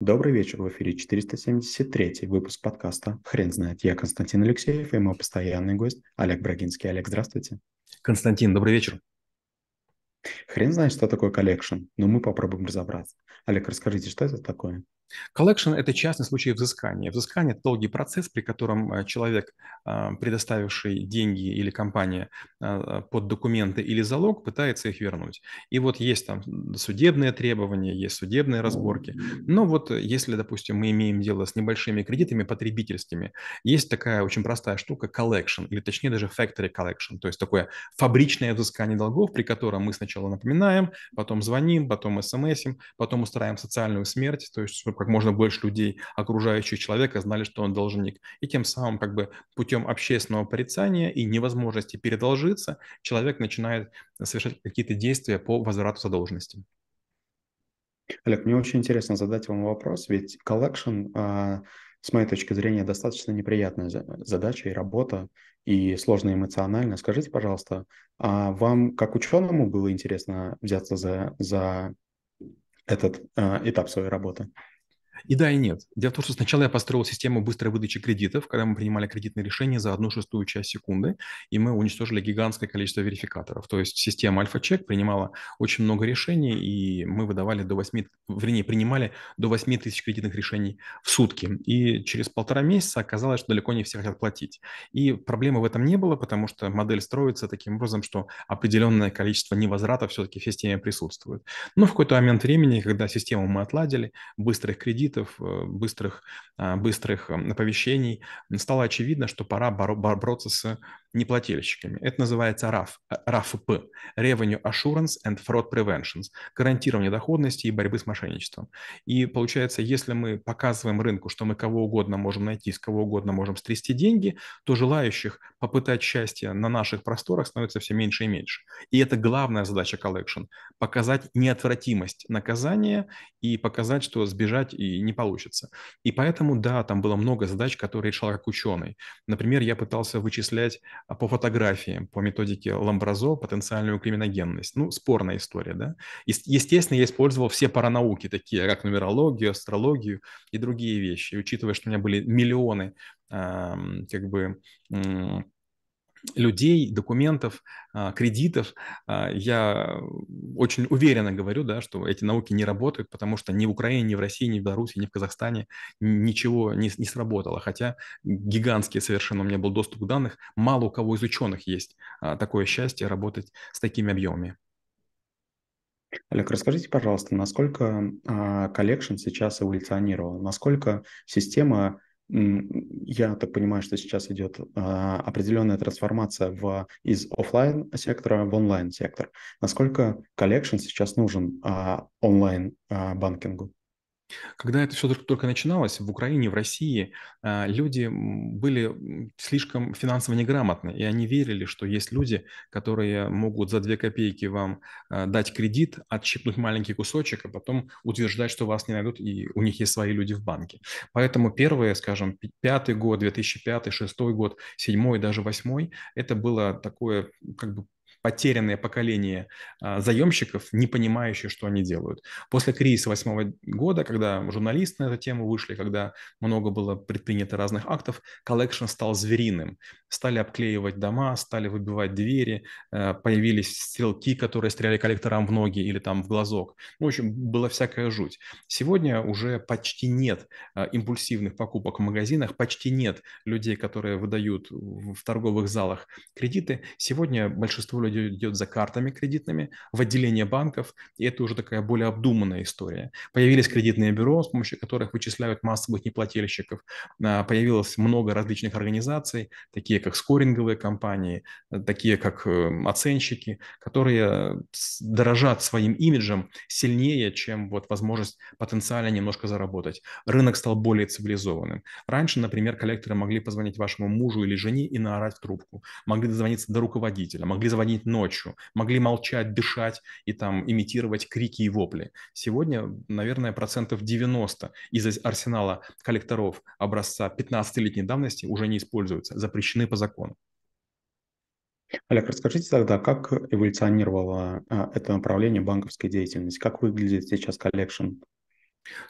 Добрый вечер, в эфире 473 выпуск подкаста «Хрен знает». Я Константин Алексеев и мой постоянный гость Олег Брагинский. Олег, здравствуйте. Константин, добрый вечер. Хрен знает, что такое collection, но мы попробуем разобраться. Олег, расскажите, что это такое? Collection – это частный случай взыскания. Взыскание – это долгий процесс, при котором э, человек, а, предоставивший деньги или компания а, под документы или залог, пытается их вернуть. И вот есть там судебные требования, есть судебные разборки. Но вот если, допустим, мы имеем дело с небольшими кредитами потребительскими, есть такая очень простая штука – collection, или точнее даже factory collection, то есть такое фабричное взыскание долгов, при котором мы сначала напоминаем, потом звоним, потом смсим, потом устраиваем социальную смерть, то есть как можно больше людей, окружающих человека, знали, что он должник. И тем самым как бы путем общественного порицания и невозможности передолжиться, человек начинает совершать какие-то действия по возврату задолженности. Олег, мне очень интересно задать вам вопрос, ведь collection, а, с моей точки зрения, достаточно неприятная задача и работа, и сложно эмоционально. Скажите, пожалуйста, а вам как ученому было интересно взяться за, за этот а, этап своей работы? И да, и нет. Дело в том, что сначала я построил систему быстрой выдачи кредитов, когда мы принимали кредитные решения за одну шестую часть секунды, и мы уничтожили гигантское количество верификаторов. То есть система Альфа-Чек принимала очень много решений, и мы выдавали до 8, вернее, принимали до 8 тысяч кредитных решений в сутки. И через полтора месяца оказалось, что далеко не все хотят платить. И проблемы в этом не было, потому что модель строится таким образом, что определенное количество невозврата все-таки в системе присутствует. Но в какой-то момент времени, когда систему мы отладили, быстрых кредитов, кредитов, э, быстрых, а, быстрых оповещений, стало очевидно, что пора бороться с неплательщиками. Это называется RAF, RAFP – Revenue Assurance and Fraud Prevention – гарантирование доходности и борьбы с мошенничеством. И получается, если мы показываем рынку, что мы кого угодно можем найти, с кого угодно можем стрясти деньги, то желающих попытать счастье на наших просторах становится все меньше и меньше. И это главная задача collection – показать неотвратимость наказания и показать, что сбежать и не получится. И поэтому, да, там было много задач, которые решал как ученый. Например, я пытался вычислять по фотографии, по методике Ламбразо потенциальную криминогенность. Ну, спорная история, да. Естественно, я использовал все паранауки, такие как нумерологию, астрологию и другие вещи. И учитывая, что у меня были миллионы как бы людей, документов, а, кредитов. А, я очень уверенно говорю, да, что эти науки не работают, потому что ни в Украине, ни в России, ни в Беларуси, ни в Казахстане ничего не, не сработало. Хотя гигантский совершенно у меня был доступ к данным. Мало у кого из ученых есть а, такое счастье работать с такими объемами. Олег, расскажите, пожалуйста, насколько collection сейчас эволюционировал, насколько система я так понимаю, что сейчас идет а, определенная трансформация в, из офлайн сектора в онлайн сектор. Насколько collection сейчас нужен а, онлайн а, банкингу? Когда это все только начиналось, в Украине, в России, а, люди были слишком финансово неграмотны, и они верили, что есть люди, которые могут за две копейки вам а, дать кредит, отщипнуть маленький кусочек, а потом утверждать, что вас не найдут, и у них есть свои люди в банке. Поэтому первые, скажем, пятый год, 2005, шестой год, седьмой, даже восьмой, это было такое как бы потерянное поколение а, заемщиков, не понимающие, что они делают. После кризиса восьмого года, когда журналисты на эту тему вышли, когда много было предпринято разных актов, collection стал звериным. Стали обклеивать дома, стали выбивать двери, э, появились стрелки, которые стреляли коллекторам в ноги или там в глазок. Ну, в общем, была всякая жуть. Сегодня уже почти нет а, импульсивных покупок в магазинах, почти нет людей, которые выдают в торговых залах кредиты. Сегодня большинство людей людей идет за картами кредитными в отделение банков, и это уже такая более обдуманная история. Появились кредитные бюро, с помощью которых вычисляют массовых неплательщиков. А, появилось много различных организаций, такие как скоринговые компании, такие как э, оценщики, которые дорожат своим имиджем сильнее, чем вот возможность потенциально немножко заработать. Рынок стал более цивилизованным. Раньше, например, коллекторы могли позвонить вашему мужу или жене и наорать в трубку. Могли дозвониться до руководителя, могли звонить звонить ночью, могли молчать, дышать и там имитировать крики и вопли. Сегодня, наверное, процентов 90 из арсенала коллекторов образца 15-летней давности уже не используются, запрещены по закону. Олег, расскажите тогда, как эволюционировало а, это направление банковской деятельности? Как выглядит сейчас collection?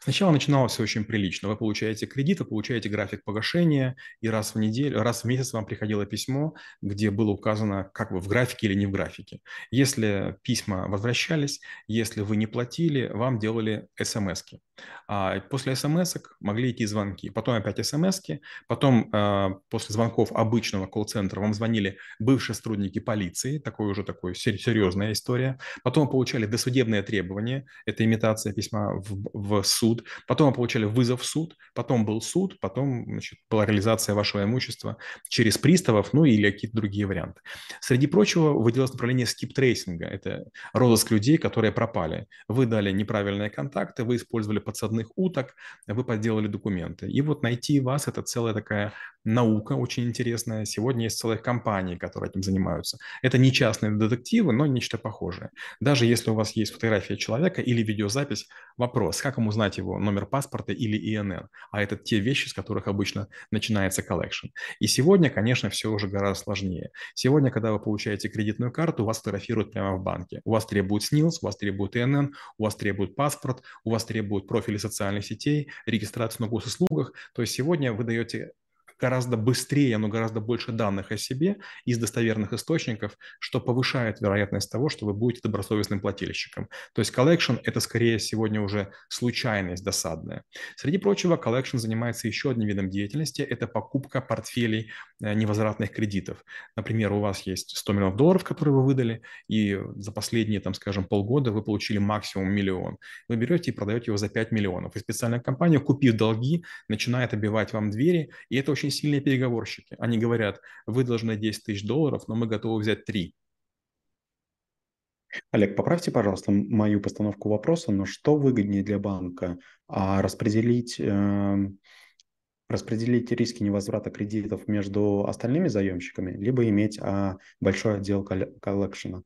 Сначала начиналось все очень прилично. Вы получаете кредит, вы получаете график погашения, и раз в неделю, раз в месяц вам приходило письмо, где было указано, как вы в графике или не в графике. Если письма возвращались, если вы не платили, вам делали смс-ки. А после смс могли идти звонки, потом опять смс потом э, после звонков обычного колл-центра вам звонили бывшие сотрудники полиции, такой уже такой серьезная история. Потом вы получали досудебные требования, это имитация письма в, в суд, потом вы получали вызов в суд, потом был суд, потом значит, была реализация вашего имущества через приставов, ну или какие-то другие варианты. Среди прочего выделилось направление skip-tracing а, это розыск людей, которые пропали. Вы дали неправильные контакты, вы использовали подсадных уток, вы подделали документы. И вот найти вас – это целая такая наука очень интересная. Сегодня есть целые компании, которые этим занимаются. Это не частные детективы, но нечто похожее. Даже если у вас есть фотография человека или видеозапись, вопрос, как ему узнать его номер паспорта или ИНН? А это те вещи, с которых обычно начинается collection. И сегодня, конечно, все уже гораздо сложнее. Сегодня, когда вы получаете кредитную карту, вас фотографируют прямо в банке. У вас требуют СНИЛС, у вас требуют ИНН, у вас требуют паспорт, у вас требуют профили социальных сетей, регистрацию на госуслугах. То есть сегодня вы даете гораздо быстрее, но гораздо больше данных о себе из достоверных источников, что повышает вероятность того, что вы будете добросовестным плательщиком. То есть collection – это скорее сегодня уже случайность досадная. Среди прочего, collection занимается еще одним видом деятельности – это покупка портфелей э, невозвратных кредитов. Например, у вас есть 100 миллионов долларов, которые вы выдали, и за последние, там, скажем, полгода вы получили максимум миллион. Вы берете и продаете его за 5 миллионов. И специальная компания, купив долги, начинает обивать вам двери, и это очень очень сильные переговорщики. Они говорят, вы должны 10 тысяч долларов, но мы готовы взять 3. Олег, поправьте, пожалуйста, мою постановку вопроса, но что выгоднее для банка? А распределить, э, распределить риски невозврата кредитов между остальными заемщиками, либо иметь а, большой отдел коллекшена?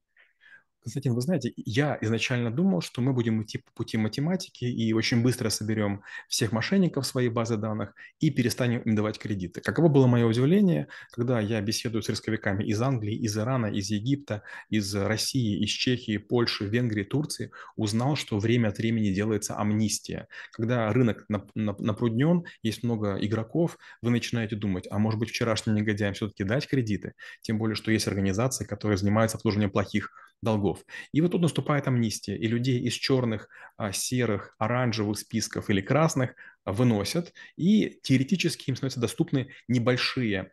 Константин, вы знаете, я изначально думал, что мы будем идти по пути математики и очень быстро соберем всех мошенников в своей базы данных и перестанем им давать кредиты. Каково было мое удивление, когда я беседую с рисковиками из Англии, из Ирана, из Египта, из России, из Чехии, Польши, Венгрии, Турции, узнал, что время от времени делается амнистия. Когда рынок напруднен, есть много игроков, вы начинаете думать, а может быть вчерашним негодяям все-таки дать кредиты? Тем более, что есть организации, которые занимаются обслуживанием плохих долгов. И вот тут наступает амнистия, и людей из черных, а, серых, оранжевых списков или красных выносят, и теоретически им становятся доступны небольшие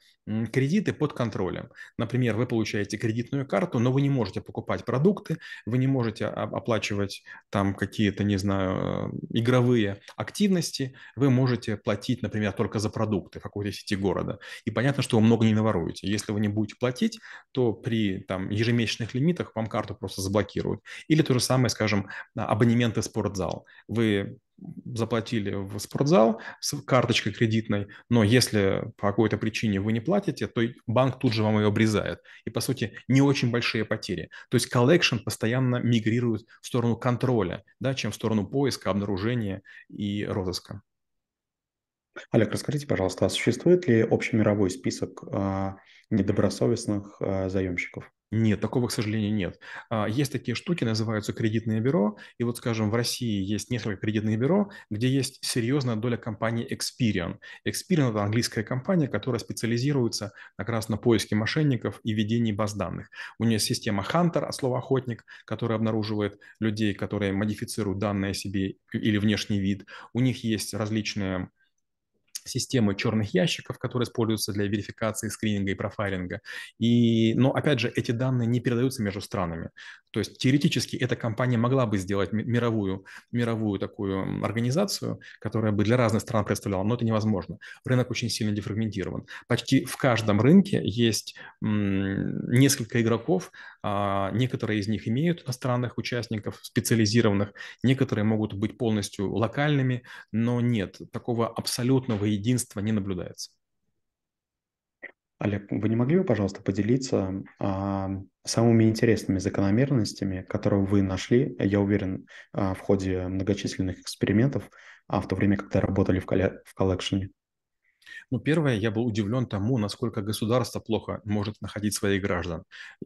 кредиты под контролем. Например, вы получаете кредитную карту, но вы не можете покупать продукты, вы не можете оплачивать там какие-то, не знаю, игровые активности, вы можете платить, например, только за продукты в какой-то сети города. И понятно, что вы много не наворуете. Если вы не будете платить, то при там, ежемесячных лимитах вам карту просто заблокируют. Или то же самое, скажем, абонементы в спортзал. Вы заплатили в спортзал с карточкой кредитной, но если по какой-то причине вы не платите, то банк тут же вам ее обрезает. И, по сути, не очень большие потери. То есть collection постоянно мигрирует в сторону контроля, да, чем в сторону поиска, обнаружения и розыска. Олег, расскажите, пожалуйста, а существует ли общемировой список э, недобросовестных э, заемщиков? Нет, такого, к сожалению, нет. А, есть такие штуки, называются кредитные бюро. И вот, скажем, в России есть несколько кредитных бюро, где есть серьезная доля компании Experian. Experian – это английская компания, которая специализируется как раз на поиске мошенников и ведении баз данных. У нее система Hunter, от слова охотник, которая обнаруживает людей, которые модифицируют данные о себе или внешний вид. У них есть различные системы черных ящиков, которые используются для верификации, скрининга и профайлинга. И, но, опять же, эти данные не передаются между странами. То есть теоретически эта компания могла бы сделать мировую, мировую такую организацию, которая бы для разных стран представляла, но это невозможно. Рынок очень сильно дефрагментирован. Почти в каждом рынке есть несколько игроков, а некоторые из них имеют иностранных участников, специализированных, некоторые могут быть полностью локальными, но нет, такого абсолютного единства не наблюдается. Олег, вы не могли бы, пожалуйста, поделиться а, самыми интересными закономерностями, которые вы нашли, я уверен, а, в ходе многочисленных экспериментов, а в то время, когда работали в, коллекшене? Ну, первое, я был удивлен тому, насколько государство плохо может находить своих граждан.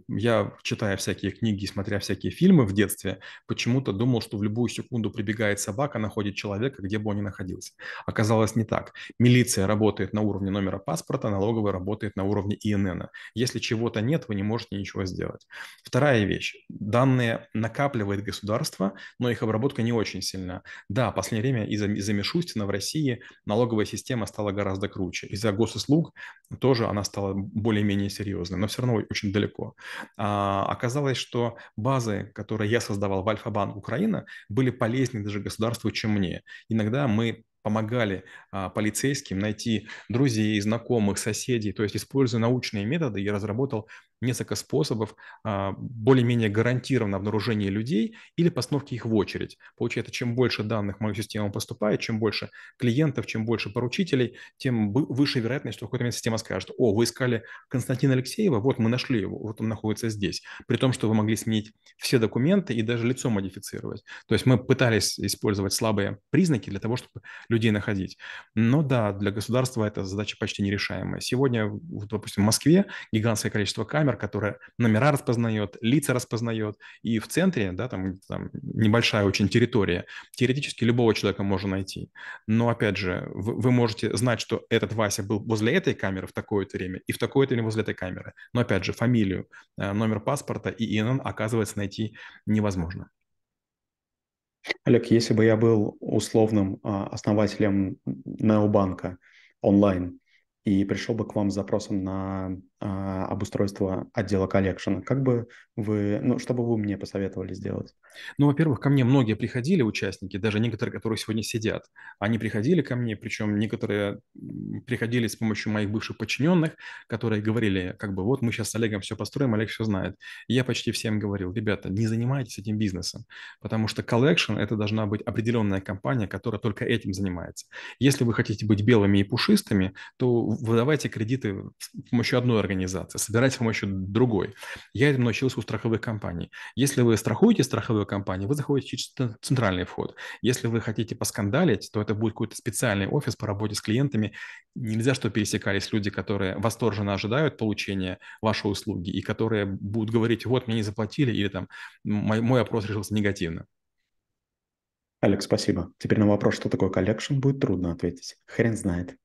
Я, читая всякие книги, смотря всякие фильмы в детстве, почему-то думал, что в любую секунду прибегает собака, находит человека, где бы он ни находился. Оказалось не так. Милиция работает на уровне номера паспорта, налоговая работает на уровне ИНН. Если чего-то нет, вы не можете ничего сделать. Вторая вещь. Данные накапливает государство, но их обработка не очень сильна. Да, в последнее время из-за из Мишустина в России налоговая система стала гораздо круче. Из-за госуслуг тоже она стала более-менее серьезной, но все равно очень далеко. А, оказалось, что базы, которые я создавал в Альфа-Банк Украина, были полезнее даже государству, чем мне. Иногда мы помогали а, полицейским найти друзей, знакомых, соседей. То есть, используя научные методы, я разработал несколько способов а, более-менее гарантированно обнаружения людей или постановки их в очередь. Получается, чем больше данных в мою систему поступает, чем больше клиентов, чем больше поручителей, тем выше вероятность, что в какой-то момент система скажет, о, вы искали Константина Алексеева, вот мы нашли его, вот он находится здесь. При том, что вы могли сменить все документы и даже лицо модифицировать. То есть мы пытались использовать слабые признаки для того, чтобы людей находить. Но да, для государства эта задача почти нерешаемая. Сегодня, допустим, в Москве гигантское количество камер, которая номера распознает, лица распознает, и в центре, да, там, там небольшая очень территория, теоретически любого человека можно найти. Но, опять же, вы, вы можете знать, что этот Вася был возле этой камеры в такое-то время и в такое-то время возле этой камеры. Но, опять же, фамилию, э, номер паспорта и ИНН, оказывается, найти невозможно. Олег, если бы я был условным а, основателем необанка онлайн, и пришел бы к вам с запросом на обустройство отдела коллекшена, как бы вы, ну, что бы вы мне посоветовали сделать? Ну, во-первых, ко мне многие приходили участники, даже некоторые, которые сегодня сидят. Они приходили ко мне, причем некоторые приходили с помощью моих бывших подчиненных, которые говорили, как бы, вот мы сейчас с Олегом все построим, Олег все знает. И я почти всем говорил, ребята, не занимайтесь этим бизнесом, потому что collection – это должна быть определенная компания, которая только этим занимается. Если вы хотите быть белыми и пушистыми, то выдавайте кредиты с помощью одной организации, собирайте с помощью другой. Я этому научился у страховых компаний. Если вы страхуете страховую компанию, вы заходите через центральный вход. Если вы хотите поскандалить, то это будет какой-то специальный офис по работе с клиентами. Нельзя, чтобы пересекались люди, которые восторженно ожидают получения вашей услуги и которые будут говорить, вот, мне не заплатили, или там мой, мой опрос решился негативно. Алекс, спасибо. Теперь на вопрос, что такое collection, будет трудно ответить. Хрен знает.